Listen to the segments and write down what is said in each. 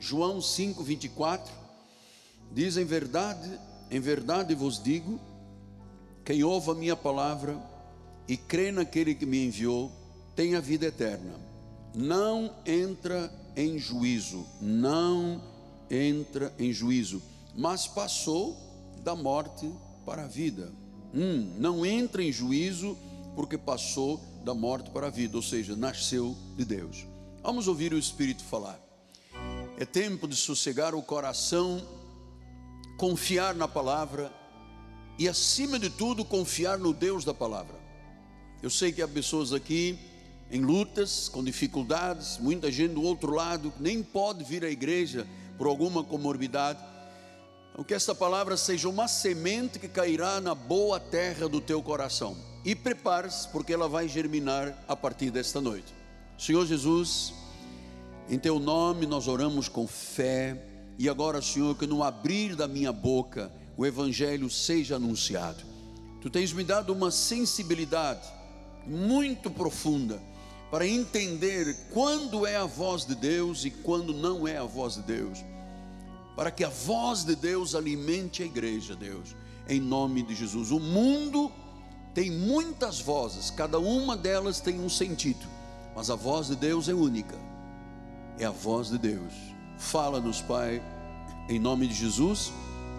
João 5, 24, diz: Em verdade, em verdade vos digo, quem ouve a minha palavra e crê naquele que me enviou, tem a vida eterna. Não entra em juízo, não entra em juízo, mas passou da morte para a vida. Hum, não entra em juízo porque passou da morte para a vida, ou seja, nasceu de Deus. Vamos ouvir o Espírito falar. É tempo de sossegar o coração, confiar na palavra e, acima de tudo, confiar no Deus da palavra. Eu sei que há pessoas aqui em lutas, com dificuldades, muita gente do outro lado nem pode vir à igreja por alguma comorbidade. Então, que esta palavra seja uma semente que cairá na boa terra do teu coração. E prepare-se, porque ela vai germinar a partir desta noite. Senhor Jesus, em teu nome nós oramos com fé. E agora, Senhor, que no abrir da minha boca o Evangelho seja anunciado. Tu tens me dado uma sensibilidade muito profunda para entender quando é a voz de Deus e quando não é a voz de Deus para que a voz de Deus alimente a igreja, Deus, em nome de Jesus. O mundo tem muitas vozes, cada uma delas tem um sentido, mas a voz de Deus é única, é a voz de Deus. Fala-nos, Pai, em nome de Jesus,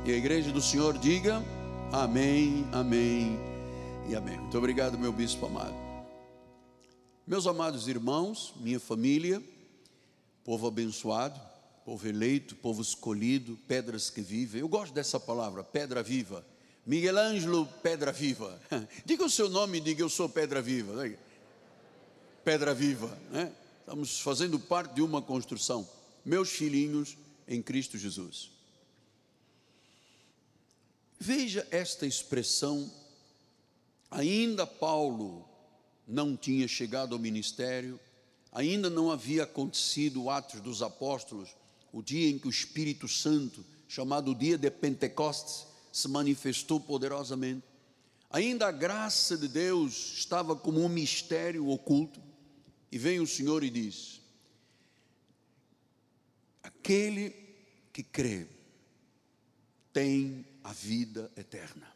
e a igreja do Senhor diga: Amém, Amém e Amém. Muito obrigado, meu bispo amado. Meus amados irmãos, minha família, povo abençoado, povo eleito, povo escolhido, pedras que vivem. Eu gosto dessa palavra, pedra viva. Miguel Ângelo, pedra viva. Diga o seu nome e diga eu sou pedra viva. Pedra viva, né? Estamos fazendo parte de uma construção. Meus filhinhos em Cristo Jesus. Veja esta expressão. Ainda Paulo não tinha chegado ao ministério, ainda não havia acontecido o Atos dos Apóstolos, o dia em que o Espírito Santo, chamado dia de Pentecostes, se manifestou poderosamente. Ainda a graça de Deus estava como um mistério oculto. E vem o Senhor e diz: Aquele que crê tem a vida eterna.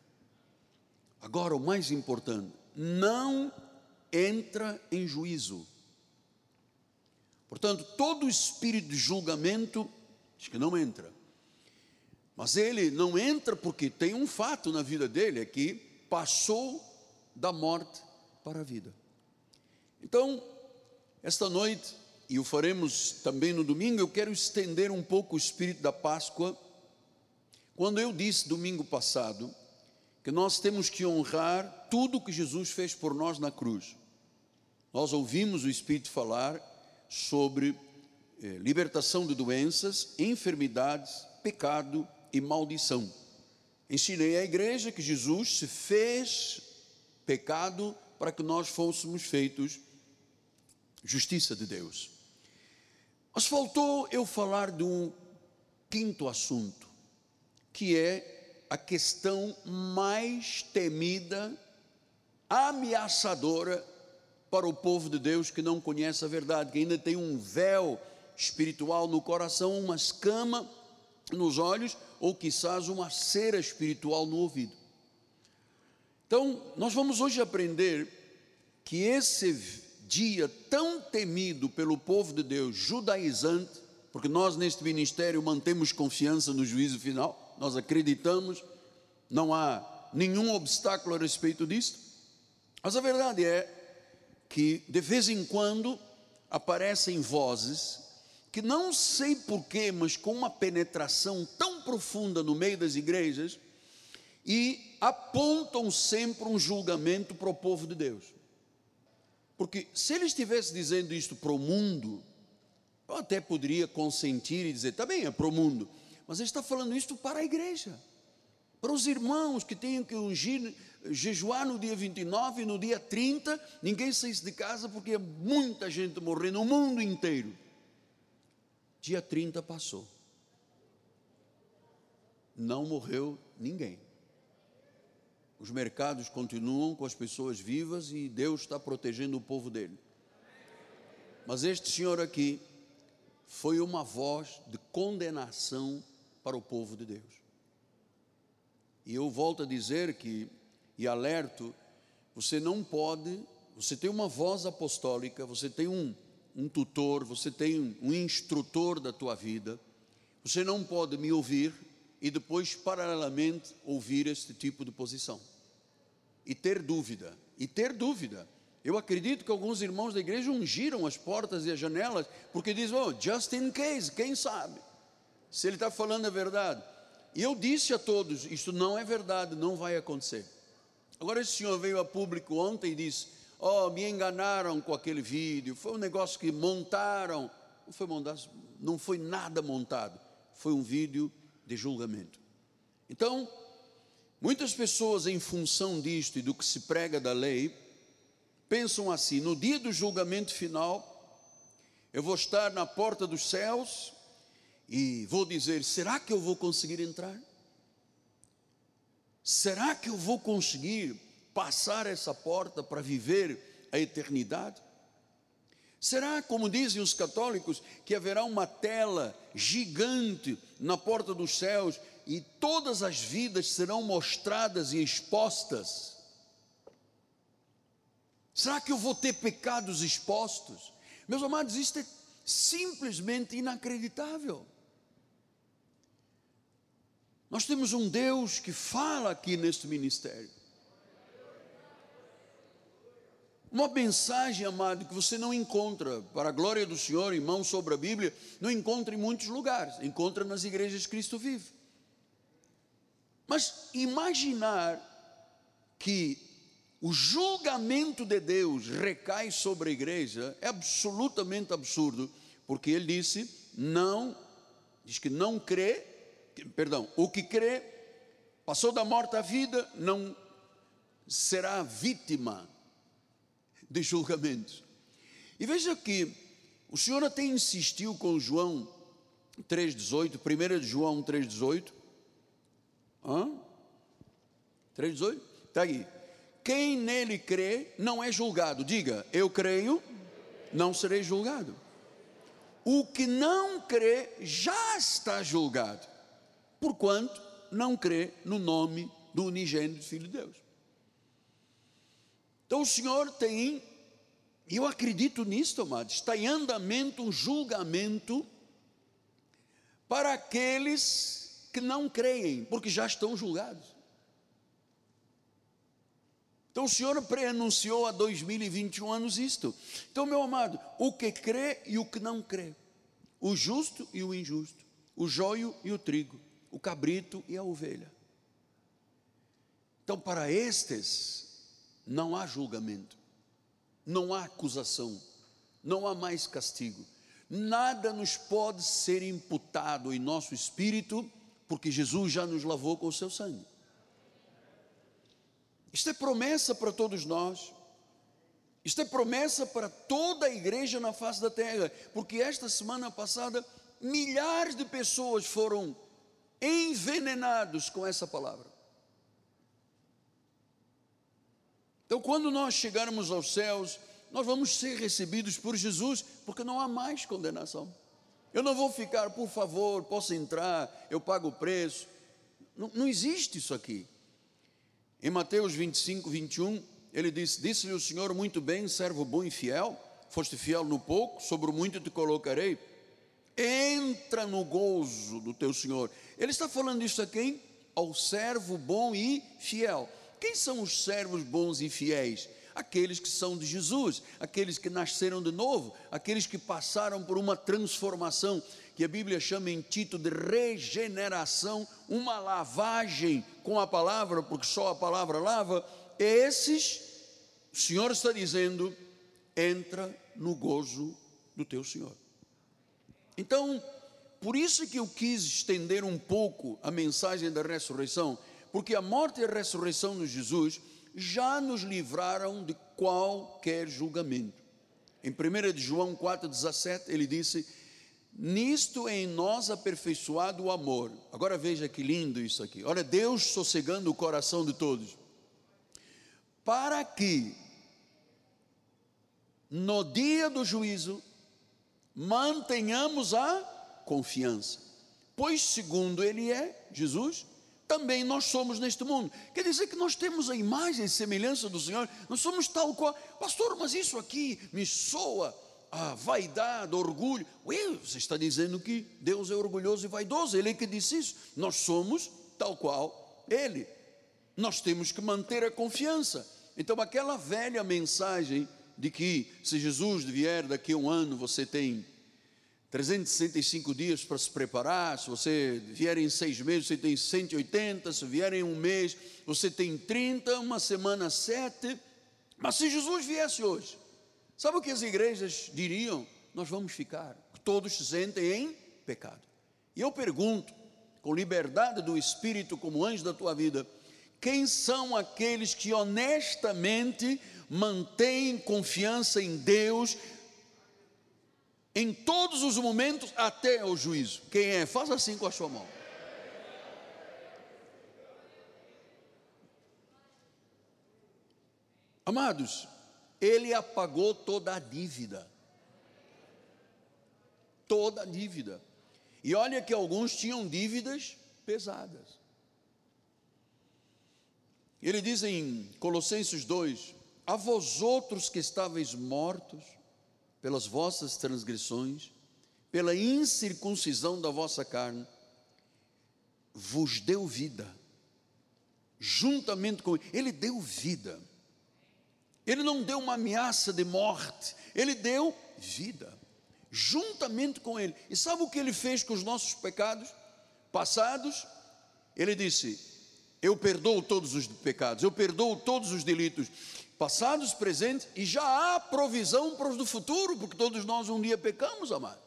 Agora, o mais importante, não entra em juízo. Portanto, todo espírito de julgamento, acho que não entra. Mas ele não entra porque tem um fato na vida dele, é que passou da morte para a vida. Então, esta noite, e o faremos também no domingo, eu quero estender um pouco o espírito da Páscoa. Quando eu disse domingo passado que nós temos que honrar tudo que Jesus fez por nós na cruz. Nós ouvimos o Espírito falar sobre eh, libertação de doenças, enfermidades, pecado e maldição. Ensinei à igreja que Jesus se fez pecado para que nós fôssemos feitos justiça de Deus. Mas faltou eu falar de um quinto assunto, que é a questão mais temida, ameaçadora para o povo de Deus que não conhece a verdade, que ainda tem um véu espiritual no coração, uma escama nos olhos, ou quizás uma cera espiritual no ouvido. Então, nós vamos hoje aprender que esse dia tão temido pelo povo de Deus, judaizante, porque nós neste ministério mantemos confiança no juízo final, nós acreditamos, não há nenhum obstáculo a respeito disso, mas a verdade é que de vez em quando aparecem vozes que não sei porquê, mas com uma penetração tão profunda no meio das igrejas e apontam sempre um julgamento para o povo de Deus. Porque se ele estivesse dizendo isto para o mundo, eu até poderia consentir e dizer, está bem, é para o mundo, mas ele está falando isto para a igreja, para os irmãos que têm que ungir jejuar no dia 29 e no dia 30, ninguém saísse de casa porque muita gente morrendo no mundo inteiro. Dia 30 passou. Não morreu ninguém. Os mercados continuam com as pessoas vivas e Deus está protegendo o povo dele. Mas este senhor aqui foi uma voz de condenação para o povo de Deus. E eu volto a dizer que, e alerto, você não pode, você tem uma voz apostólica, você tem um, um tutor, você tem um, um instrutor da tua vida, você não pode me ouvir e depois, paralelamente, ouvir este tipo de posição. E ter dúvida, e ter dúvida. Eu acredito que alguns irmãos da igreja ungiram as portas e as janelas, porque dizem, oh, just in case, quem sabe? Se ele está falando a verdade. E eu disse a todos: Isto não é verdade, não vai acontecer. Agora, esse senhor veio a público ontem e disse: Oh, me enganaram com aquele vídeo, foi um negócio que montaram. Não foi, montado, não foi nada montado, foi um vídeo de julgamento. Então, muitas pessoas, em função disto e do que se prega da lei, pensam assim: no dia do julgamento final, eu vou estar na porta dos céus e vou dizer: será que eu vou conseguir entrar? Será que eu vou conseguir passar essa porta para viver a eternidade? Será, como dizem os católicos, que haverá uma tela gigante na porta dos céus e todas as vidas serão mostradas e expostas? Será que eu vou ter pecados expostos? Meus amados, isto é simplesmente inacreditável. Nós temos um Deus que fala aqui neste ministério. Uma mensagem, amado, que você não encontra, para a glória do Senhor, irmão, sobre a Bíblia, não encontra em muitos lugares, encontra nas igrejas Cristo vive. Mas imaginar que o julgamento de Deus recai sobre a igreja é absolutamente absurdo, porque ele disse: não, diz que não crê perdão, o que crê, passou da morte à vida, não será vítima de julgamentos. E veja que o Senhor até insistiu com João 3,18, 1 de João 3,18. Hã? 3,18? Está aí. Quem nele crê não é julgado. Diga, eu creio, não serei julgado. O que não crê já está julgado porquanto não crê no nome do unigênito Filho de Deus. Então o Senhor tem, e eu acredito nisso, amados, está em andamento um julgamento para aqueles que não creem, porque já estão julgados. Então o Senhor preanunciou há 2021 anos isto. Então, meu amado, o que crê e o que não crê, o justo e o injusto, o joio e o trigo, o cabrito e a ovelha. Então, para estes, não há julgamento, não há acusação, não há mais castigo, nada nos pode ser imputado em nosso espírito, porque Jesus já nos lavou com o seu sangue. Isto é promessa para todos nós. Isto é promessa para toda a igreja na face da terra, porque esta semana passada milhares de pessoas foram envenenados com essa palavra. Então, quando nós chegarmos aos céus, nós vamos ser recebidos por Jesus, porque não há mais condenação. Eu não vou ficar, por favor, posso entrar, eu pago o preço. Não, não existe isso aqui. Em Mateus 25, 21, ele disse: Disse-lhe o Senhor muito bem, servo bom e fiel, foste fiel no pouco, sobre o muito te colocarei entra no gozo do teu Senhor. Ele está falando isso a quem? Ao servo bom e fiel. Quem são os servos bons e fiéis? Aqueles que são de Jesus, aqueles que nasceram de novo, aqueles que passaram por uma transformação, que a Bíblia chama em Tito de regeneração, uma lavagem com a palavra, porque só a palavra lava. Esses, o Senhor está dizendo, entra no gozo do teu Senhor. Então, por isso que eu quis estender um pouco a mensagem da ressurreição, porque a morte e a ressurreição de Jesus já nos livraram de qualquer julgamento. Em 1 de João 4,17, ele disse: Nisto é em nós aperfeiçoado o amor. Agora veja que lindo isso aqui. Olha, Deus sossegando o coração de todos. Para que, no dia do juízo, mantenhamos a confiança. Pois, segundo Ele é, Jesus, também nós somos neste mundo. Quer dizer que nós temos a imagem e semelhança do Senhor, nós somos tal qual. Pastor, mas isso aqui me soa a vaidade, orgulho. Ué, você está dizendo que Deus é orgulhoso e vaidoso, Ele é que disse isso. Nós somos tal qual Ele. Nós temos que manter a confiança. Então, aquela velha mensagem de que se Jesus vier daqui a um ano, você tem 365 dias para se preparar. Se você vier em seis meses, você tem 180. Se vier em um mês, você tem 30. Uma semana, sete. Mas se Jesus viesse hoje, sabe o que as igrejas diriam? Nós vamos ficar. Todos se sentem em pecado. E eu pergunto, com liberdade do Espírito, como anjo da tua vida, quem são aqueles que honestamente mantêm confiança em Deus em todos os momentos até o juízo? Quem é? Faz assim com a sua mão. Amados, ele apagou toda a dívida. Toda a dívida. E olha que alguns tinham dívidas pesadas. Ele diz em Colossenses 2: A vós outros que estáveis mortos pelas vossas transgressões, pela incircuncisão da vossa carne, vos deu vida, juntamente com Ele deu vida. Ele não deu uma ameaça de morte, Ele deu vida, juntamente com Ele. E sabe o que Ele fez com os nossos pecados passados? Ele disse: eu perdoo todos os pecados, eu perdoo todos os delitos, passados, presentes, e já há provisão para os do futuro, porque todos nós um dia pecamos, amado.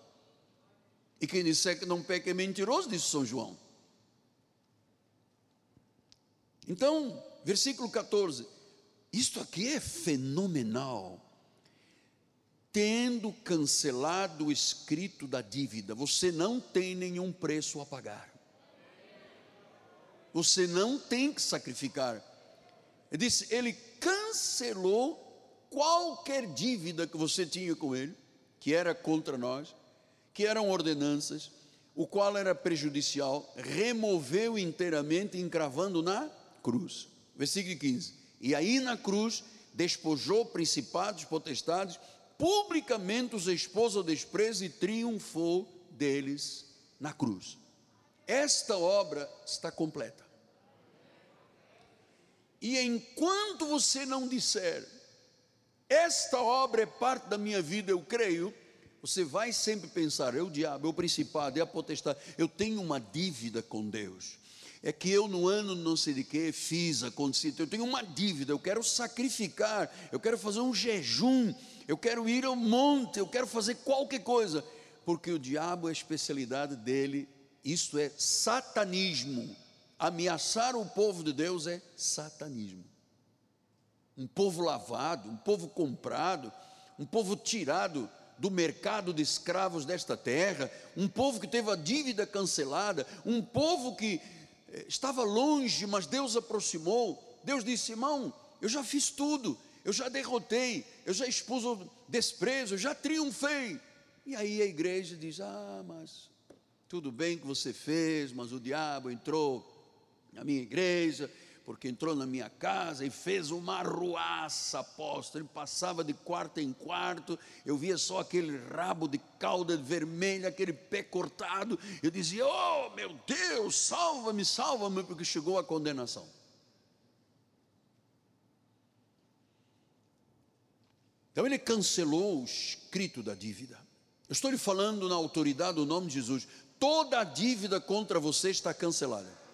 E quem disser que não peca é mentiroso, disse São João. Então, versículo 14, isto aqui é fenomenal. Tendo cancelado o escrito da dívida, você não tem nenhum preço a pagar. Você não tem que sacrificar. Ele disse: Ele cancelou qualquer dívida que você tinha com Ele, que era contra nós, que eram ordenanças, o qual era prejudicial, removeu inteiramente, encravando na cruz. Versículo 15: E aí na cruz despojou principados, potestades, publicamente os expôs ao desprezo e triunfou deles na cruz. Esta obra está completa. E enquanto você não disser, esta obra é parte da minha vida, eu creio, você vai sempre pensar, é o diabo, é o principado, é a potestade, eu tenho uma dívida com Deus. É que eu no ano não sei de que fiz, aconteceu, eu tenho uma dívida, eu quero sacrificar, eu quero fazer um jejum, eu quero ir ao monte, eu quero fazer qualquer coisa, porque o diabo, a especialidade dele isto é satanismo. Ameaçar o povo de Deus é satanismo. Um povo lavado, um povo comprado, um povo tirado do mercado de escravos desta terra, um povo que teve a dívida cancelada, um povo que eh, estava longe, mas Deus aproximou. Deus disse: irmão, eu já fiz tudo, eu já derrotei, eu já expus o desprezo, eu já triunfei. E aí a igreja diz: ah, mas tudo bem que você fez, mas o diabo entrou na minha igreja, porque entrou na minha casa e fez uma arruaça, apóstolo. Ele passava de quarto em quarto, eu via só aquele rabo de cauda vermelha, aquele pé cortado. Eu dizia: Oh, meu Deus, salva-me, salva-me, porque chegou a condenação. Então ele cancelou o escrito da dívida. Eu estou lhe falando na autoridade do nome de Jesus toda a dívida contra você está cancelada.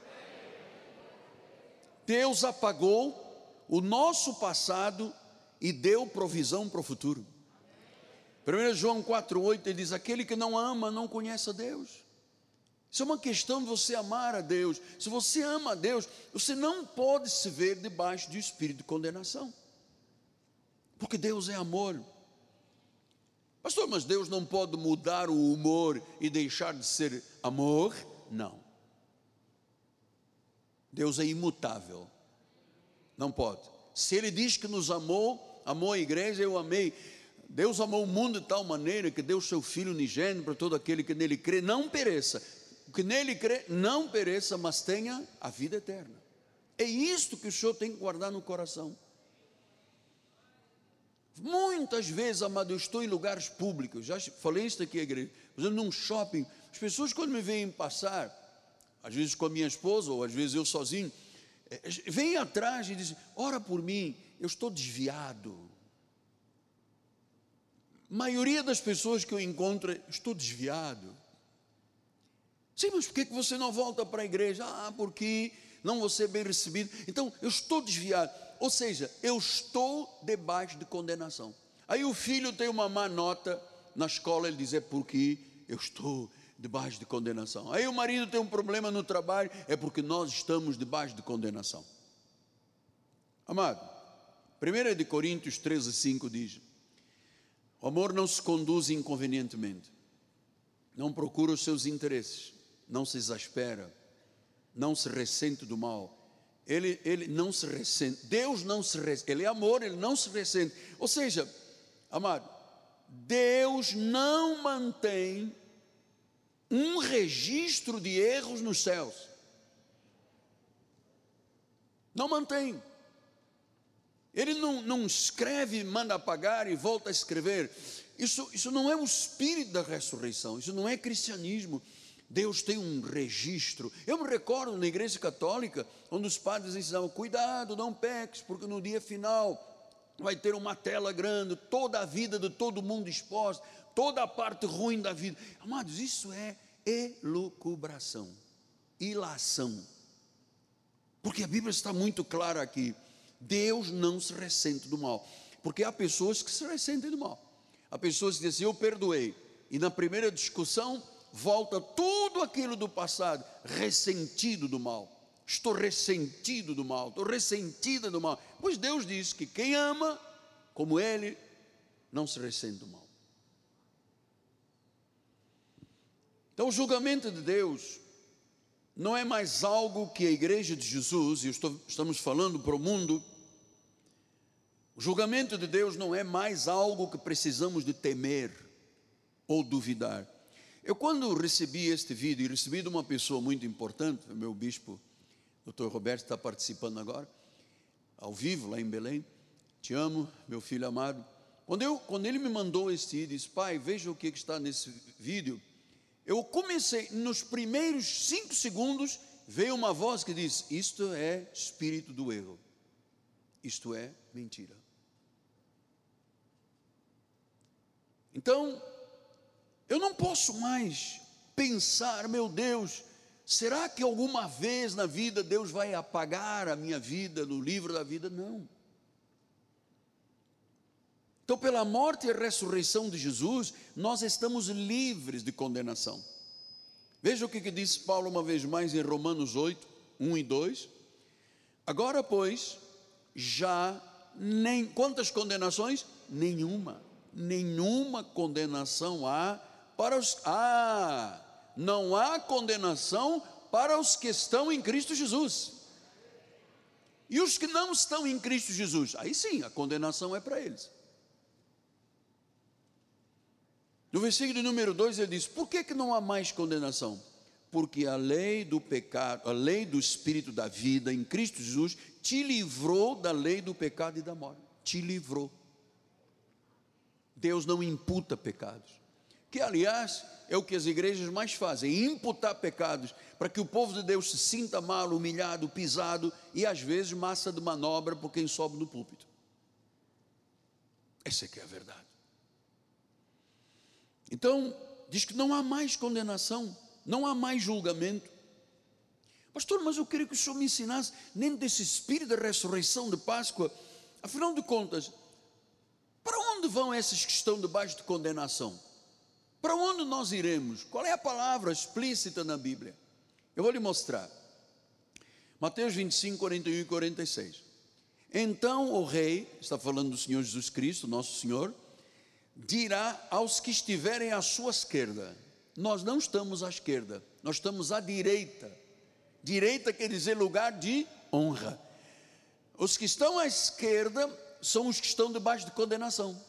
Deus apagou o nosso passado e deu provisão para o futuro. 1 João 4,8 ele diz: Aquele que não ama não conhece a Deus. Isso é uma questão de você amar a Deus. Se você ama a Deus, você não pode se ver debaixo de espírito de condenação, porque Deus é amor. Pastor, mas Deus não pode mudar o humor e deixar de ser amor? Não. Deus é imutável. Não pode. Se Ele diz que nos amou, amou a igreja, eu amei. Deus amou o mundo de tal maneira que deu seu Filho unigênito para todo aquele que nele crê, não pereça. O que nele crê, não pereça, mas tenha a vida eterna. É isto que o Senhor tem que guardar no coração. Muitas vezes, amado, eu estou em lugares públicos, já falei isso aqui, igreja, por exemplo, num shopping, as pessoas quando me veem passar, às vezes com a minha esposa, ou às vezes eu sozinho, eh, vêm atrás e dizem, ora por mim, eu estou desviado. A maioria das pessoas que eu encontro, estou desviado. Sim, mas por que você não volta para a igreja? Ah, porque não vou ser bem recebido. Então, eu estou desviado. Ou seja, eu estou debaixo de condenação. Aí o filho tem uma má nota na escola, ele diz: é porque eu estou debaixo de condenação. Aí o marido tem um problema no trabalho, é porque nós estamos debaixo de condenação. Amado, 1 de Coríntios 13, 5 diz: O amor não se conduz inconvenientemente, não procura os seus interesses, não se exaspera não se ressente do mal. Ele, ele não se ressente. Deus não se ressente. Ele é amor, ele não se ressente. Ou seja, amado, Deus não mantém um registro de erros nos céus. Não mantém. Ele não, não escreve, manda apagar e volta a escrever. Isso, isso não é o espírito da ressurreição, isso não é cristianismo. Deus tem um registro. Eu me recordo na igreja católica, onde os padres ensinavam: cuidado, não peques, porque no dia final vai ter uma tela grande, toda a vida de todo mundo exposta, toda a parte ruim da vida. Amados, isso é elucubração, ilação. Porque a Bíblia está muito clara aqui: Deus não se ressente do mal. Porque há pessoas que se ressentem do mal. Há pessoas que dizem: Eu perdoei. E na primeira discussão, volta tudo aquilo do passado, ressentido do mal. Estou ressentido do mal, estou ressentida do mal. Pois Deus diz que quem ama, como Ele, não se ressente do mal. Então, o julgamento de Deus não é mais algo que a igreja de Jesus, e estou, estamos falando para o mundo, o julgamento de Deus não é mais algo que precisamos de temer ou duvidar. Eu, quando recebi este vídeo, e recebi de uma pessoa muito importante, meu bispo, doutor Roberto, está participando agora, ao vivo, lá em Belém. Te amo, meu filho amado. Quando, eu, quando ele me mandou este vídeo, disse, pai, veja o que está nesse vídeo. Eu comecei, nos primeiros cinco segundos, veio uma voz que diz: Isto é espírito do erro, isto é mentira. Então, eu não posso mais pensar, meu Deus, será que alguma vez na vida Deus vai apagar a minha vida no livro da vida? Não. Então, pela morte e ressurreição de Jesus, nós estamos livres de condenação. Veja o que, que diz Paulo uma vez mais em Romanos 8, 1 e 2. Agora, pois, já nem quantas condenações? Nenhuma. Nenhuma condenação há para os. Ah, não há condenação para os que estão em Cristo Jesus. E os que não estão em Cristo Jesus? Aí sim, a condenação é para eles. No versículo número 2 ele diz: Por que, que não há mais condenação? Porque a lei do pecado, a lei do Espírito da vida em Cristo Jesus te livrou da lei do pecado e da morte. Te livrou. Deus não imputa pecados que aliás é o que as igrejas mais fazem, imputar pecados, para que o povo de Deus se sinta mal, humilhado, pisado e às vezes massa de manobra por quem sobe no púlpito. Essa é que é a verdade. Então, diz que não há mais condenação, não há mais julgamento. Pastor, mas eu queria que o senhor me ensinasse nem desse espírito da ressurreição de Páscoa. Afinal de contas, para onde vão esses que estão debaixo de condenação? Para onde nós iremos? Qual é a palavra explícita na Bíblia? Eu vou lhe mostrar. Mateus 25, 41 e 46. Então o rei, está falando do Senhor Jesus Cristo, nosso Senhor, dirá aos que estiverem à sua esquerda: Nós não estamos à esquerda, nós estamos à direita. Direita quer dizer lugar de honra. Os que estão à esquerda são os que estão debaixo de condenação.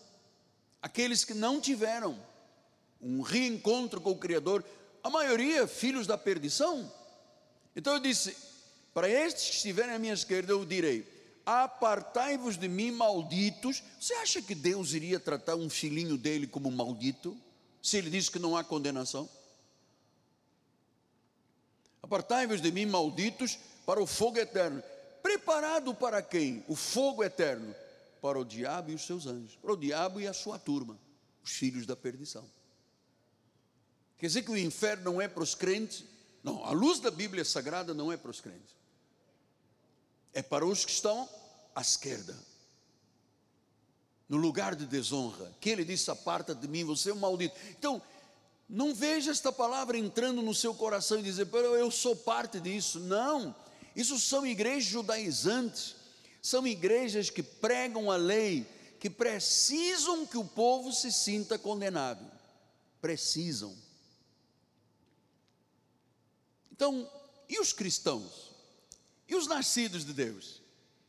aqueles que não tiveram um reencontro com o Criador, a maioria filhos da perdição. Então eu disse: para estes que estiverem à minha esquerda, eu direi: apartai-vos de mim, malditos. Você acha que Deus iria tratar um filhinho dele como maldito? Se ele diz que não há condenação? Apartai-vos de mim, malditos, para o fogo eterno. Preparado para quem? O fogo eterno. Para o diabo e os seus anjos. Para o diabo e a sua turma, os filhos da perdição. Quer dizer que o inferno não é para os crentes? Não, a luz da Bíblia Sagrada não é para os crentes. É para os que estão à esquerda. No lugar de desonra. Que ele disse: aparta de mim, você é um maldito. Então, não veja esta palavra entrando no seu coração e dizer, eu sou parte disso. Não, isso são igrejas judaizantes, são igrejas que pregam a lei, que precisam que o povo se sinta condenado. Precisam. Então, e os cristãos? E os nascidos de Deus?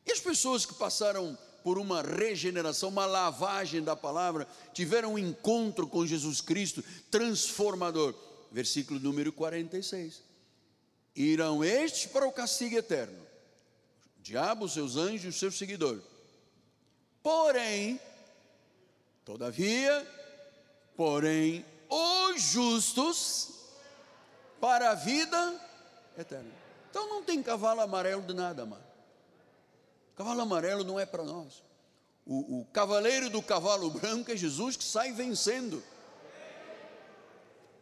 E as pessoas que passaram por uma regeneração, uma lavagem da palavra, tiveram um encontro com Jesus Cristo transformador? Versículo número 46. Irão estes para o castigo eterno, o diabo, seus anjos os seus seguidores. Porém, todavia, porém, os justos para a vida eterna. Então não tem cavalo amarelo de nada, mano. Cavalo amarelo não é para nós. O, o cavaleiro do cavalo branco é Jesus que sai vencendo.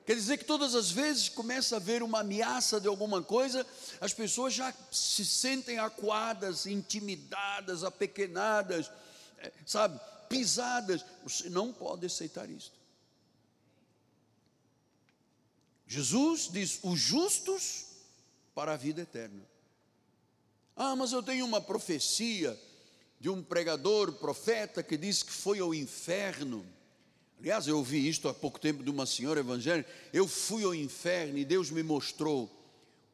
Quer dizer que todas as vezes começa a haver uma ameaça de alguma coisa, as pessoas já se sentem acuadas, intimidadas, apequenadas, eh, sabe, pisadas. Você não pode aceitar isso. Jesus diz: os justos para a vida eterna. Ah, mas eu tenho uma profecia de um pregador, profeta, que disse que foi ao inferno. Aliás, eu ouvi isto há pouco tempo de uma senhora evangélica. Eu fui ao inferno e Deus me mostrou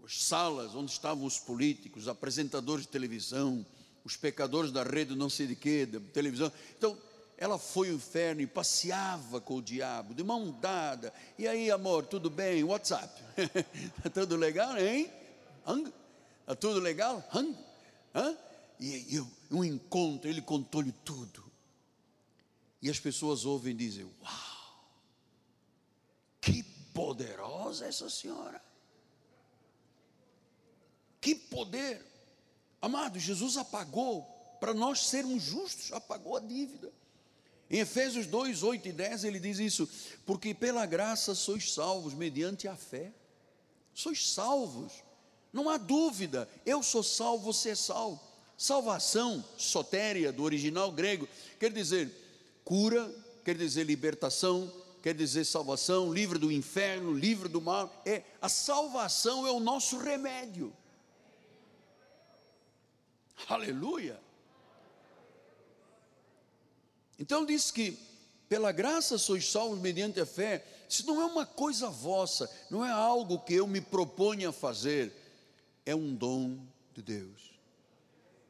as salas onde estavam os políticos, apresentadores de televisão, os pecadores da rede não sei de quê, da televisão. Então, ela foi ao inferno e passeava com o diabo, de mão dada. E aí, amor, tudo bem? WhatsApp. Está tudo legal, hein? Está tudo legal? Hã? E, e um encontro, ele contou-lhe tudo. E as pessoas ouvem e dizem: Uau, que poderosa essa senhora. Que poder. Amado, Jesus apagou para nós sermos justos, apagou a dívida. Em Efésios 2, 8 e 10 ele diz isso, porque pela graça sois salvos mediante a fé. Sois salvos, não há dúvida, eu sou salvo, você é salvo. Salvação, sotéria, do original grego, quer dizer cura, quer dizer libertação, quer dizer salvação, livre do inferno, livre do mal. É a salvação é o nosso remédio. Aleluia. Então diz que pela graça sois salvos mediante a fé. Isso não é uma coisa vossa, não é algo que eu me proponho a fazer, é um dom de Deus.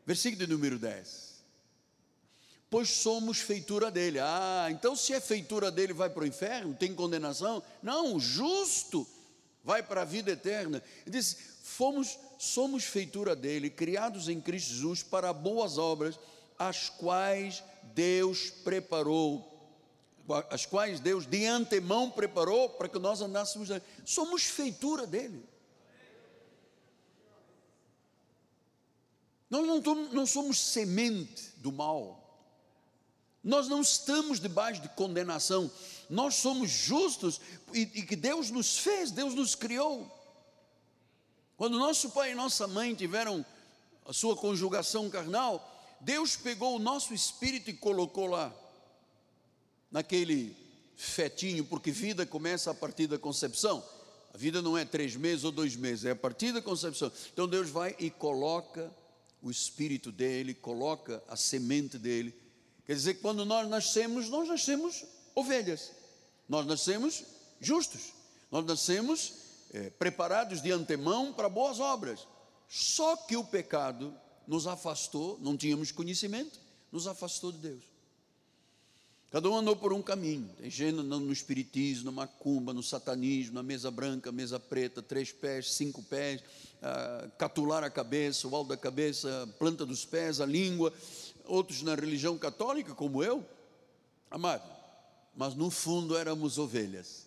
Versículo número 10. Pois somos feitura dele. Ah, então se é feitura dele, vai para o inferno, tem condenação? Não, justo vai para a vida eterna. Ele diz: fomos, somos feitura dele, criados em Cristo Jesus para boas obras as quais Deus preparou, as quais Deus de antemão preparou para que nós andássemos. Somos feitura dele. Nós não, somos semente do mal. Nós não estamos debaixo de condenação. Nós somos justos e, e que Deus nos fez, Deus nos criou. Quando nosso pai e nossa mãe tiveram a sua conjugação carnal, Deus pegou o nosso espírito e colocou lá, naquele fetinho, porque vida começa a partir da concepção. A vida não é três meses ou dois meses, é a partir da concepção. Então Deus vai e coloca o espírito dele, coloca a semente dele. Quer dizer que quando nós nascemos, nós nascemos ovelhas, nós nascemos justos, nós nascemos é, preparados de antemão para boas obras. Só que o pecado nos afastou, não tínhamos conhecimento, nos afastou de Deus. Cada um andou por um caminho. Tem gente andando no espiritismo, na macumba, no satanismo, na mesa branca, mesa preta, três pés, cinco pés, uh, catular a cabeça, o alto da cabeça, planta dos pés, a língua. Outros na religião católica, como eu. Amado, mas no fundo éramos ovelhas.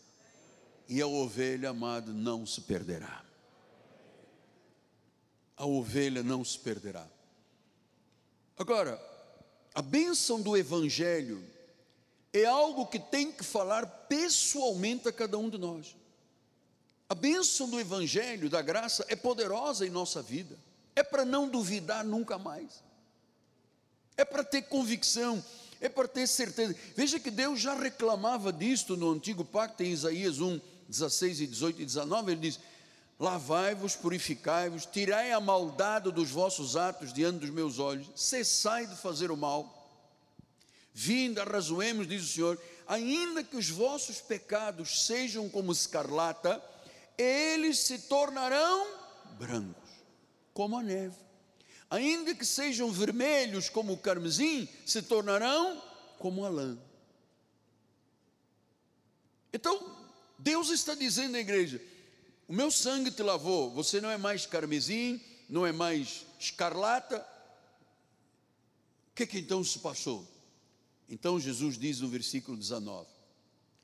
E a ovelha, amado, não se perderá. A ovelha não se perderá. Agora, a bênção do Evangelho é algo que tem que falar pessoalmente a cada um de nós. A bênção do Evangelho, da graça, é poderosa em nossa vida, é para não duvidar nunca mais, é para ter convicção, é para ter certeza. Veja que Deus já reclamava disto no antigo pacto, em Isaías 1, 16 e 18 e 19, ele diz: Lavai-vos, purificai-vos, tirai a maldade dos vossos atos diante dos meus olhos, cessai de fazer o mal Vinda, arrazoemos, diz o Senhor, ainda que os vossos pecados sejam como escarlata, eles se tornarão brancos, como a neve. Ainda que sejam vermelhos como o carmesim, se tornarão como a lã. Então, Deus está dizendo à igreja: o meu sangue te lavou, você não é mais carmesim, não é mais escarlata. O que, que então se passou? Então Jesus diz no versículo 19: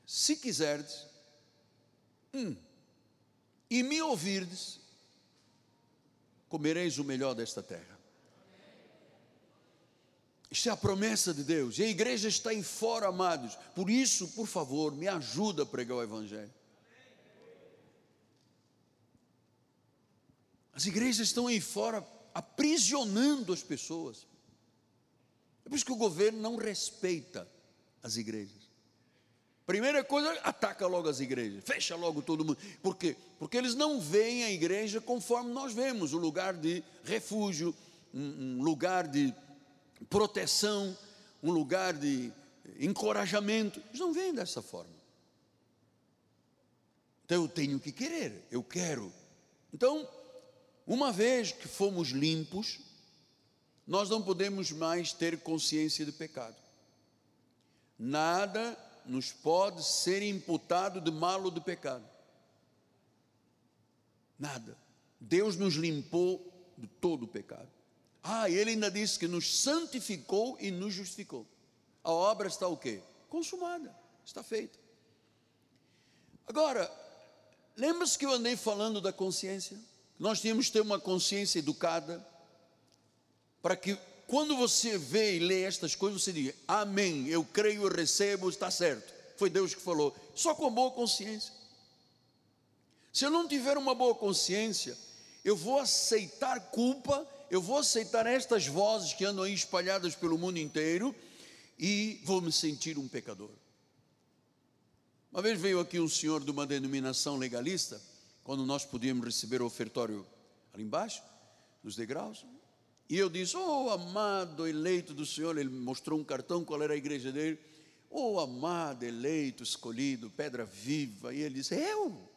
Se quiserdes, hum, e me ouvirdes, comereis o melhor desta terra. Isto é a promessa de Deus. E a igreja está em fora, amados. Por isso, por favor, me ajuda a pregar o Evangelho. As igrejas estão aí fora aprisionando as pessoas. É por isso que o governo não respeita as igrejas. Primeira coisa, ataca logo as igrejas, fecha logo todo mundo. Por quê? Porque eles não veem a igreja conforme nós vemos, um lugar de refúgio, um lugar de proteção, um lugar de encorajamento. Eles não veem dessa forma. Então eu tenho que querer, eu quero. Então, uma vez que fomos limpos, nós não podemos mais ter consciência de pecado. Nada nos pode ser imputado de mal ou de pecado. Nada. Deus nos limpou de todo o pecado. Ah, ele ainda disse que nos santificou e nos justificou. A obra está o quê? Consumada, está feita. Agora, lembra-se que eu andei falando da consciência? Nós tínhamos que ter uma consciência educada, para que quando você vê e lê estas coisas, você diga: Amém, eu creio, eu recebo, está certo. Foi Deus que falou, só com boa consciência. Se eu não tiver uma boa consciência, eu vou aceitar culpa, eu vou aceitar estas vozes que andam aí espalhadas pelo mundo inteiro e vou me sentir um pecador. Uma vez veio aqui um senhor de uma denominação legalista, quando nós podíamos receber o ofertório ali embaixo, nos degraus, e eu disse: Oh, amado eleito do Senhor, ele mostrou um cartão, qual era a igreja dele. Oh, amado eleito, escolhido, pedra viva. E ele disse: Eu,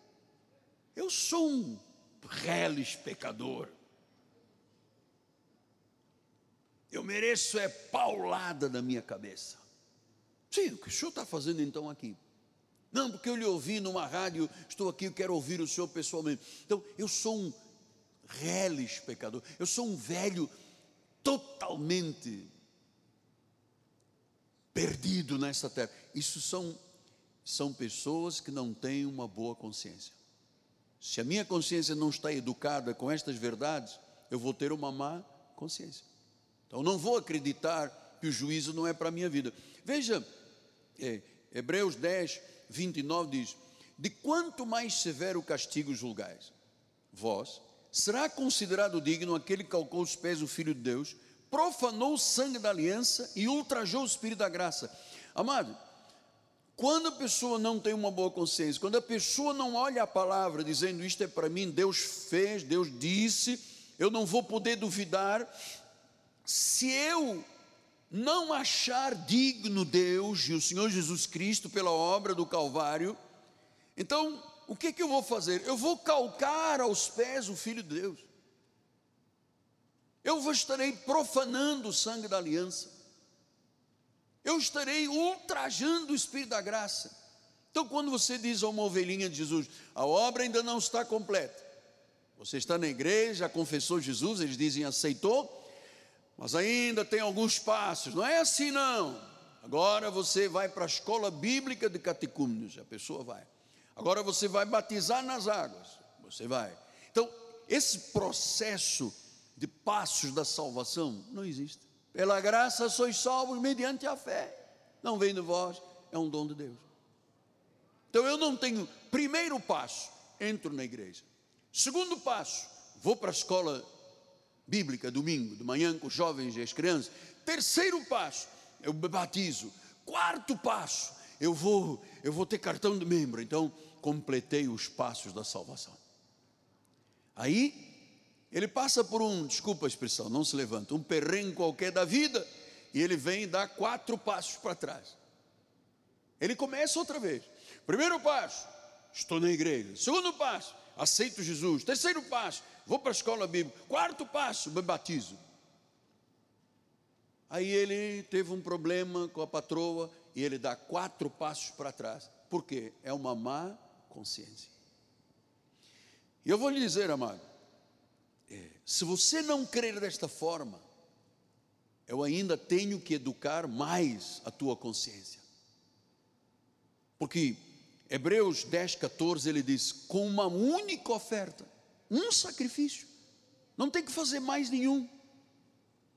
eu sou um reles pecador. Eu mereço é paulada na minha cabeça. Sim, o que o senhor está fazendo então aqui? Não, porque eu lhe ouvi numa rádio, estou aqui, eu quero ouvir o senhor pessoalmente. Então, eu sou um reles pecador. Eu sou um velho totalmente perdido nessa terra. Isso são, são pessoas que não têm uma boa consciência. Se a minha consciência não está educada com estas verdades, eu vou ter uma má consciência. Então não vou acreditar que o juízo não é para a minha vida. Veja, é, Hebreus 10, 29 diz: De quanto mais severo castigo julgais, vós, será considerado digno aquele que calcou os pés do Filho de Deus, profanou o sangue da aliança e ultrajou o Espírito da graça. Amado, quando a pessoa não tem uma boa consciência, quando a pessoa não olha a palavra dizendo isto é para mim, Deus fez, Deus disse, eu não vou poder duvidar, se eu não achar digno Deus e o Senhor Jesus Cristo pela obra do Calvário, então o que, que eu vou fazer? Eu vou calcar aos pés o Filho de Deus. Eu estarei profanando o sangue da aliança. eu estarei ultrajando o Espírito da graça. Então, quando você diz a uma ovelhinha de Jesus, a obra ainda não está completa, você está na igreja, confessou Jesus, eles dizem aceitou, mas ainda tem alguns passos, não é assim não. Agora você vai para a escola bíblica de catecúmenos, a pessoa vai. Agora você vai batizar nas águas, você vai. Então, esse processo de passos da salvação não existe. Pela graça sois salvos mediante a fé. Não vem de vós, é um dom de Deus. Então eu não tenho primeiro passo, entro na igreja. Segundo passo, vou para a escola bíblica domingo, de manhã com os jovens e as crianças. Terceiro passo, eu me batizo. Quarto passo, eu vou, eu vou ter cartão de membro. Então completei os passos da salvação. Aí ele passa por um, desculpa a expressão, não se levanta, um perrengue qualquer da vida, e ele vem dá quatro passos para trás. Ele começa outra vez. Primeiro passo, estou na igreja. Segundo passo, aceito Jesus. Terceiro passo, vou para a escola bíblica. Quarto passo, me batizo. Aí ele teve um problema com a patroa e ele dá quatro passos para trás. Por quê? É uma má consciência. E eu vou lhe dizer, amado, é, se você não crer desta forma, eu ainda tenho que educar mais a tua consciência. Porque Hebreus 10, 14, ele diz: com uma única oferta, um sacrifício, não tem que fazer mais nenhum.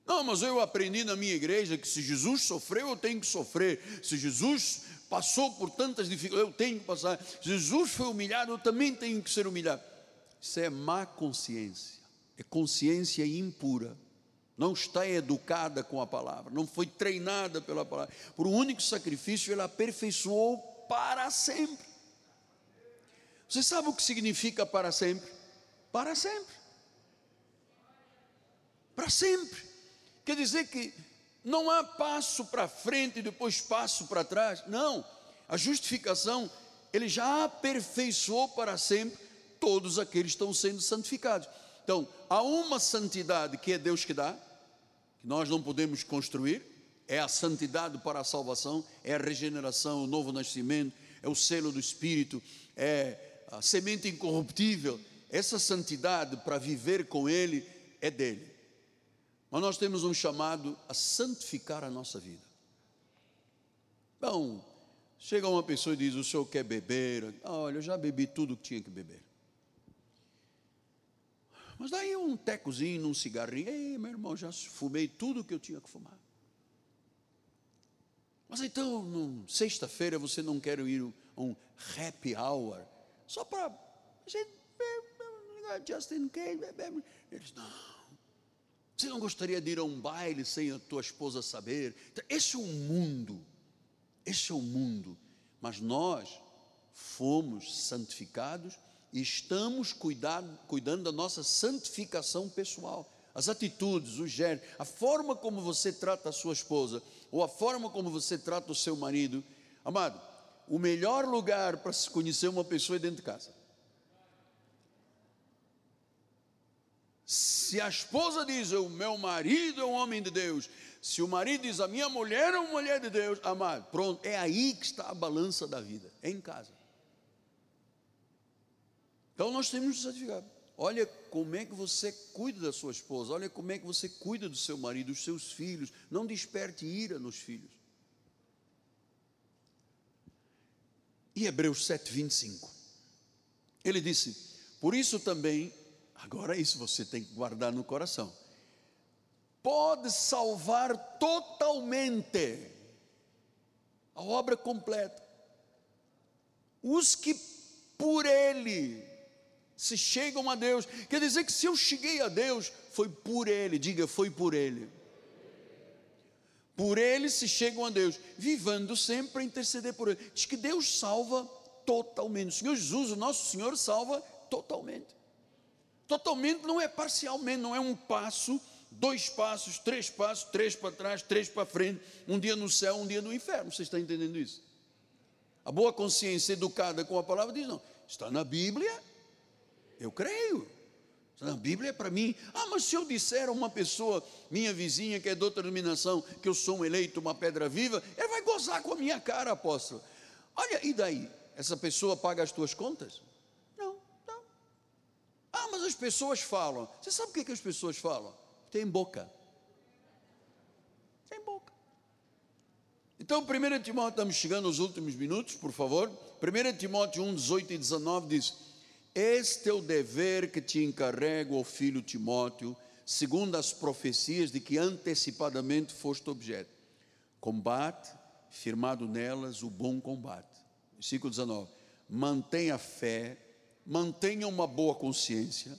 Não, mas eu aprendi na minha igreja que se Jesus sofreu, eu tenho que sofrer. Se Jesus passou por tantas dificuldades, eu tenho que passar. Se Jesus foi humilhado, eu também tenho que ser humilhado. Isso é má consciência é consciência impura, não está educada com a palavra, não foi treinada pela palavra. Por um único sacrifício, ela aperfeiçoou para sempre. Você sabe o que significa para sempre? Para sempre. Para sempre. Quer dizer que não há passo para frente e depois passo para trás. Não. A justificação, ele já aperfeiçoou para sempre todos aqueles que estão sendo santificados. Então, há uma santidade que é Deus que dá, que nós não podemos construir, é a santidade para a salvação, é a regeneração, o novo nascimento, é o selo do Espírito, é a semente incorruptível. Essa santidade para viver com Ele é dele. Mas nós temos um chamado a santificar a nossa vida. Então, chega uma pessoa e diz: O senhor quer beber? Olha, eu já bebi tudo que tinha que beber. Mas daí um tecozinho, um cigarrinho, ei, meu irmão, já fumei tudo que eu tinha que fumar. Mas então, sexta-feira, você não quer ir a um happy hour, só para just in case, eles, não. Você não gostaria de ir a um baile sem a tua esposa saber? Então, esse é o mundo, esse é o mundo. Mas nós fomos santificados e estamos cuidado, cuidando da nossa santificação pessoal. As atitudes, o gênero, a forma como você trata a sua esposa, ou a forma como você trata o seu marido. Amado, o melhor lugar para se conhecer uma pessoa é dentro de casa. Se a esposa diz, o meu marido é um homem de Deus, se o marido diz, a minha mulher é uma mulher de Deus, amado, pronto, é aí que está a balança da vida, é em casa. Então nós temos que santificar. Olha como é que você cuida da sua esposa, olha como é que você cuida do seu marido, dos seus filhos. Não desperte ira nos filhos. E Hebreus 7, 25. Ele disse: Por isso também, agora isso você tem que guardar no coração, pode salvar totalmente a obra completa. Os que por Ele se chegam a Deus. Quer dizer que se eu cheguei a Deus, foi por Ele, diga, foi por Ele. Por Ele se chegam a Deus, vivendo sempre a interceder por Ele. Diz que Deus salva totalmente. O Senhor Jesus, o nosso Senhor, salva totalmente. Totalmente não é parcialmente, não é um passo, dois passos, três passos, três para trás, três para frente, um dia no céu, um dia no inferno. Você está entendendo isso? A boa consciência educada com a palavra diz: não, está na Bíblia, eu creio. A Bíblia é para mim. Ah, mas se eu disser a uma pessoa, minha vizinha, que é de outra denominação, que eu sou um eleito, uma pedra viva, ela vai gozar com a minha cara, apóstolo. Olha, e daí? Essa pessoa paga as tuas contas? Não, não. Ah, mas as pessoas falam. Você sabe o que, que as pessoas falam? Tem boca. Tem boca. Então, 1 Timóteo, estamos chegando aos últimos minutos, por favor. 1 Timóteo 1, 18 e 19 diz: Este é o dever que te encarrego, filho Timóteo, segundo as profecias de que antecipadamente foste objeto. Combate, firmado nelas, o bom combate. Versículo 19: Mantenha a fé, mantenha uma boa consciência,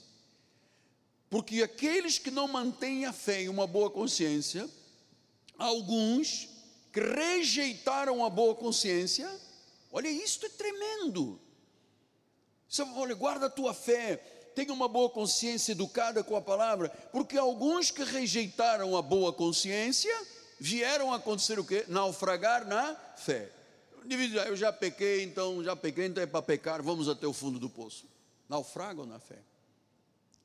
porque aqueles que não mantêm a fé e uma boa consciência, alguns que rejeitaram a boa consciência, olha, isto é tremendo. Olha, guarda a tua fé, tenha uma boa consciência educada com a palavra, porque alguns que rejeitaram a boa consciência vieram a acontecer o quê? Naufragar na fé. Eu já pequei, então já pequei, então é para pecar, vamos até o fundo do poço. Naufragam na fé.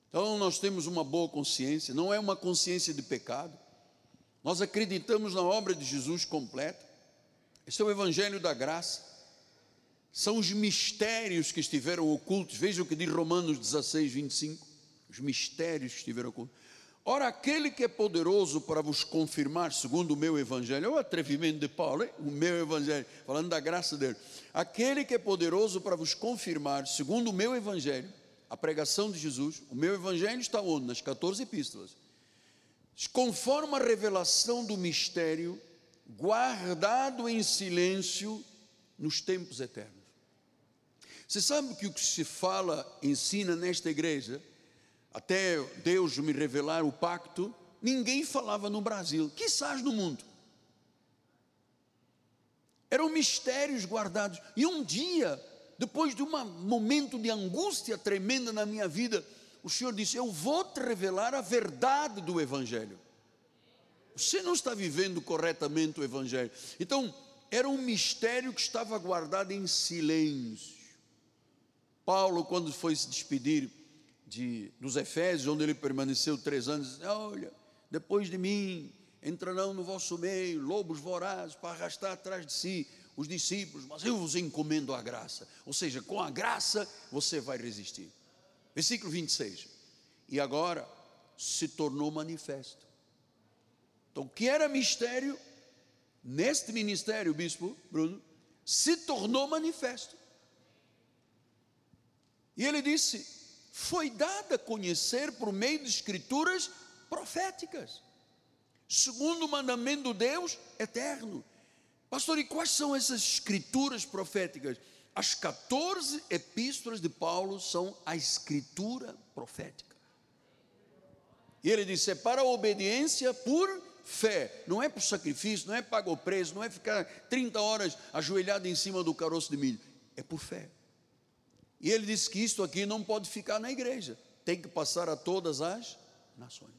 Então nós temos uma boa consciência, não é uma consciência de pecado, nós acreditamos na obra de Jesus completa. Esse é o Evangelho da Graça. São os mistérios que estiveram ocultos. Veja o que diz Romanos 16, 25. Os mistérios que estiveram ocultos. Ora, aquele que é poderoso para vos confirmar, segundo o meu evangelho, é o atrevimento de Paulo, hein? o meu evangelho, falando da graça dele. Aquele que é poderoso para vos confirmar, segundo o meu evangelho, a pregação de Jesus, o meu evangelho está onde? Nas 14 epístolas conforme a revelação do mistério, guardado em silêncio nos tempos eternos. Você sabe que o que se fala, ensina nesta igreja, até Deus me revelar o pacto, ninguém falava no Brasil, quizás no mundo. Eram mistérios guardados. E um dia, depois de um momento de angústia tremenda na minha vida, o Senhor disse: Eu vou te revelar a verdade do Evangelho. Você não está vivendo corretamente o Evangelho. Então, era um mistério que estava guardado em silêncio. Paulo, quando foi se despedir de, dos Efésios, onde ele permaneceu três anos, disse, olha, depois de mim entrarão no vosso meio lobos vorazes para arrastar atrás de si os discípulos, mas eu vos encomendo a graça. Ou seja, com a graça você vai resistir. Versículo 26. E agora se tornou manifesto. Então, o que era mistério, neste ministério, bispo Bruno, se tornou manifesto. E ele disse: foi dada a conhecer por meio de escrituras proféticas, segundo o mandamento de Deus eterno. Pastor, e quais são essas escrituras proféticas? As 14 epístolas de Paulo são a escritura profética. E ele disse: é para a obediência por fé, não é por sacrifício, não é pagar o preço, não é ficar 30 horas ajoelhado em cima do caroço de milho, é por fé. E ele disse que isto aqui não pode ficar na igreja, tem que passar a todas as nações.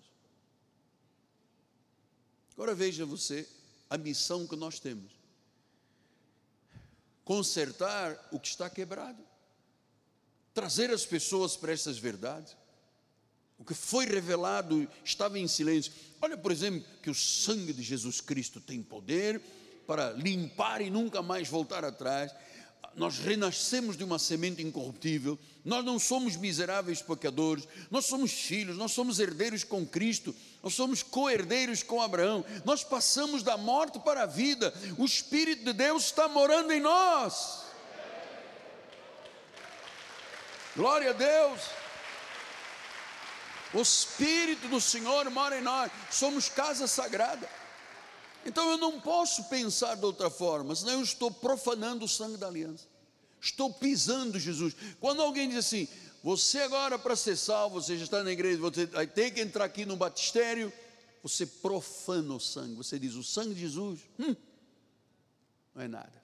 Agora veja você a missão que nós temos consertar o que está quebrado, trazer as pessoas para essas verdades. O que foi revelado estava em silêncio. Olha, por exemplo, que o sangue de Jesus Cristo tem poder para limpar e nunca mais voltar atrás nós renascemos de uma semente incorruptível, nós não somos miseráveis pecadores, nós somos filhos, nós somos herdeiros com Cristo, nós somos co-herdeiros com Abraão, nós passamos da morte para a vida, o Espírito de Deus está morando em nós. Glória a Deus. O Espírito do Senhor mora em nós, somos casa sagrada. Então eu não posso pensar de outra forma, senão eu estou profanando o sangue da aliança. Estou pisando Jesus. Quando alguém diz assim, você agora para ser salvo, você já está na igreja, você vai ter que entrar aqui no batistério, você profana o sangue. Você diz, o sangue de Jesus, hum, não é nada.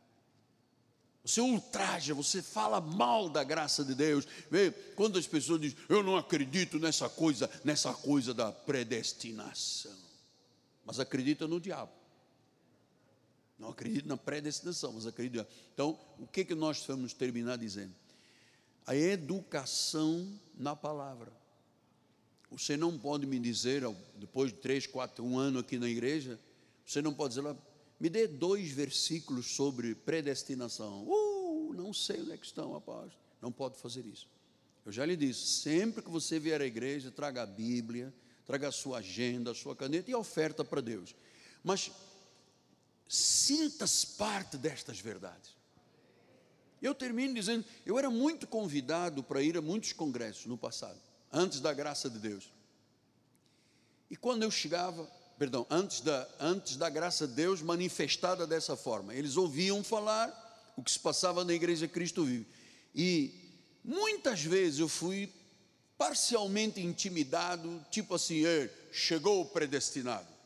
Você ultraja, você fala mal da graça de Deus. Vê, quando as pessoas dizem, eu não acredito nessa coisa, nessa coisa da predestinação. Mas acredita no diabo. Não acredito na predestinação, mas acredito. Então, o que, que nós vamos terminar dizendo? A educação na palavra. Você não pode me dizer, depois de três, quatro, um ano aqui na igreja, você não pode dizer lá, me dê dois versículos sobre predestinação. Uh, não sei onde é que estão, rapaz. Não pode fazer isso. Eu já lhe disse, sempre que você vier à igreja, traga a Bíblia, traga a sua agenda, a sua caneta e oferta para Deus. Mas sinta-se parte destas verdades. Eu termino dizendo, eu era muito convidado para ir a muitos congressos no passado, antes da graça de Deus. E quando eu chegava, perdão, antes da, antes da graça de Deus manifestada dessa forma, eles ouviam falar o que se passava na igreja Cristo vive. E muitas vezes eu fui parcialmente intimidado, tipo assim, chegou o predestinado.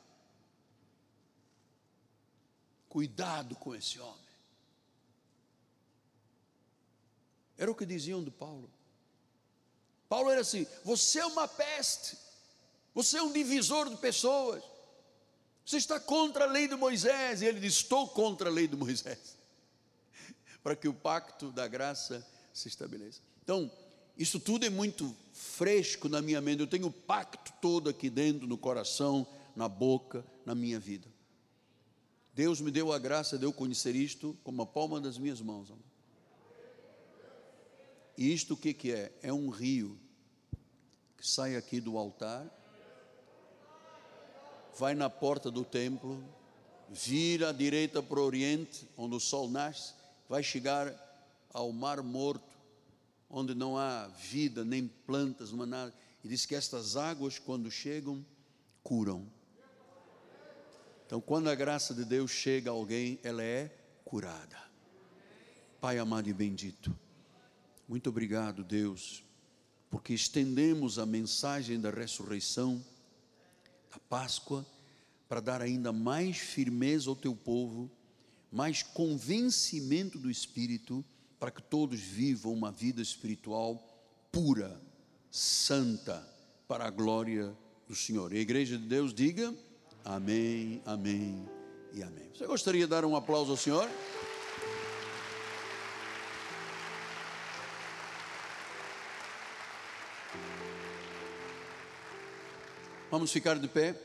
Cuidado com esse homem. Era o que diziam de Paulo. Paulo era assim: você é uma peste, você é um divisor de pessoas, você está contra a lei de Moisés. E ele diz: estou contra a lei de Moisés, para que o pacto da graça se estabeleça. Então, isso tudo é muito fresco na minha mente. Eu tenho o pacto todo aqui dentro, no coração, na boca, na minha vida. Deus me deu a graça de eu conhecer isto como a palma das minhas mãos. E isto o que, que é? É um rio que sai aqui do altar, vai na porta do templo, vira à direita para o oriente, onde o sol nasce, vai chegar ao mar morto, onde não há vida, nem plantas, não há nada. E diz que estas águas, quando chegam, curam. Então, quando a graça de Deus chega a alguém, ela é curada. Pai amado e bendito, muito obrigado, Deus, porque estendemos a mensagem da ressurreição, da Páscoa, para dar ainda mais firmeza ao teu povo, mais convencimento do Espírito para que todos vivam uma vida espiritual pura, santa, para a glória do Senhor. E a igreja de Deus diga: Amém, Amém e Amém. Você gostaria de dar um aplauso ao Senhor? Vamos ficar de pé.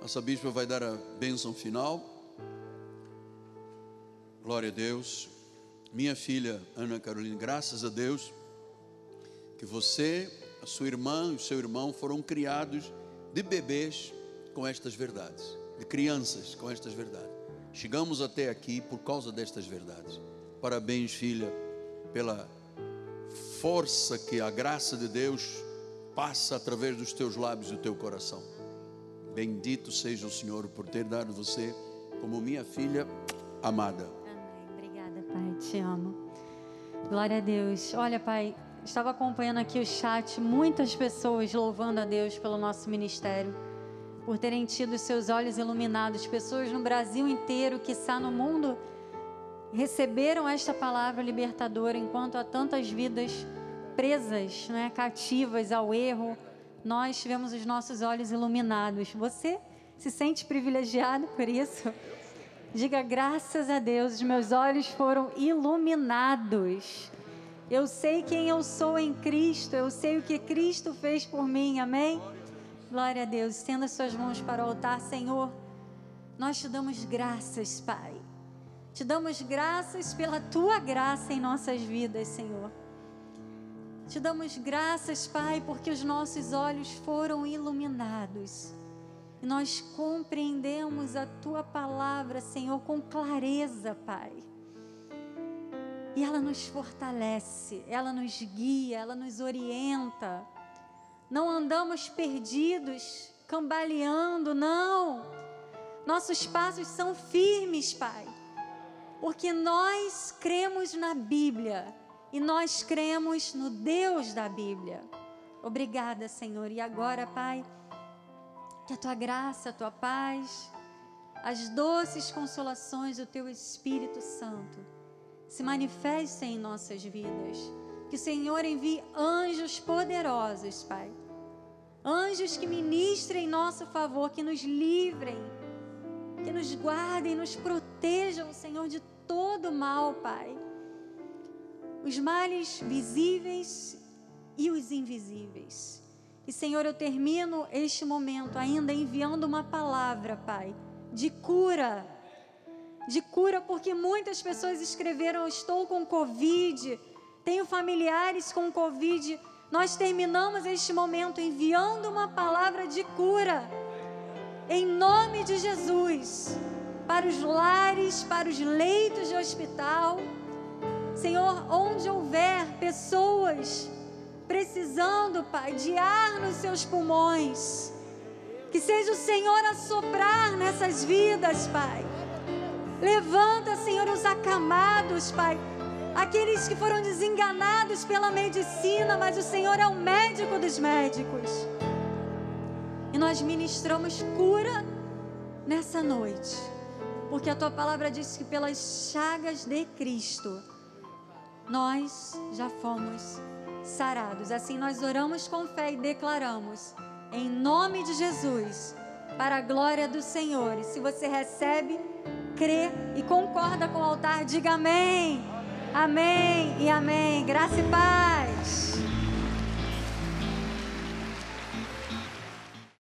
Nossa bispa vai dar a bênção final. Glória a Deus minha filha Ana Carolina, graças a Deus que você, a sua irmã e o seu irmão foram criados de bebês com estas verdades, de crianças com estas verdades. Chegamos até aqui por causa destas verdades. Parabéns, filha, pela força que a graça de Deus passa através dos teus lábios e do teu coração. Bendito seja o Senhor por ter dado você como minha filha amada. Pai, te amo. Glória a Deus. Olha, Pai, estava acompanhando aqui o chat, muitas pessoas louvando a Deus pelo nosso ministério, por terem tido seus olhos iluminados. Pessoas no Brasil inteiro, que está no mundo, receberam esta palavra libertadora, enquanto há tantas vidas presas, né, cativas ao erro, nós tivemos os nossos olhos iluminados. Você se sente privilegiado por isso? Diga graças a Deus, os meus olhos foram iluminados. Eu sei quem eu sou em Cristo, eu sei o que Cristo fez por mim, amém? Glória a Deus. Estenda suas mãos para o altar, Senhor. Nós te damos graças, Pai. Te damos graças pela tua graça em nossas vidas, Senhor. Te damos graças, Pai, porque os nossos olhos foram iluminados e nós compreendemos a tua palavra, Senhor, com clareza, Pai. E ela nos fortalece, ela nos guia, ela nos orienta. Não andamos perdidos, cambaleando, não. Nossos passos são firmes, Pai, porque nós cremos na Bíblia e nós cremos no Deus da Bíblia. Obrigada, Senhor. E agora, Pai que a tua graça, a tua paz, as doces consolações do teu Espírito Santo se manifestem em nossas vidas. Que o Senhor envie anjos poderosos, Pai. Anjos que ministrem em nosso favor, que nos livrem, que nos guardem, nos protejam, Senhor, de todo mal, Pai. Os males visíveis e os invisíveis E Senhor, eu termino este momento ainda enviando uma palavra, Pai, de cura. De cura, porque muitas pessoas escreveram: Estou com Covid, tenho familiares com Covid. Nós terminamos este momento enviando uma palavra de cura, em nome de Jesus, para os lares, para os leitos de hospital. Senhor, onde houver pessoas precisando, Pai, de ar nos seus pulmões. Que seja o Senhor a soprar nessas vidas, Pai. Levanta, Senhor, os acamados, Pai. Aqueles que foram desenganados pela medicina, mas o Senhor é o médico dos médicos. E nós ministramos cura nessa noite. Porque a tua palavra diz que pelas chagas de Cristo nós já fomos sarados. Assim nós oramos com fé e declaramos, em nome de Jesus, para a glória do Senhor. E se você recebe, crê e concorda com o altar, diga amém. Amém e amém. Graça e paz.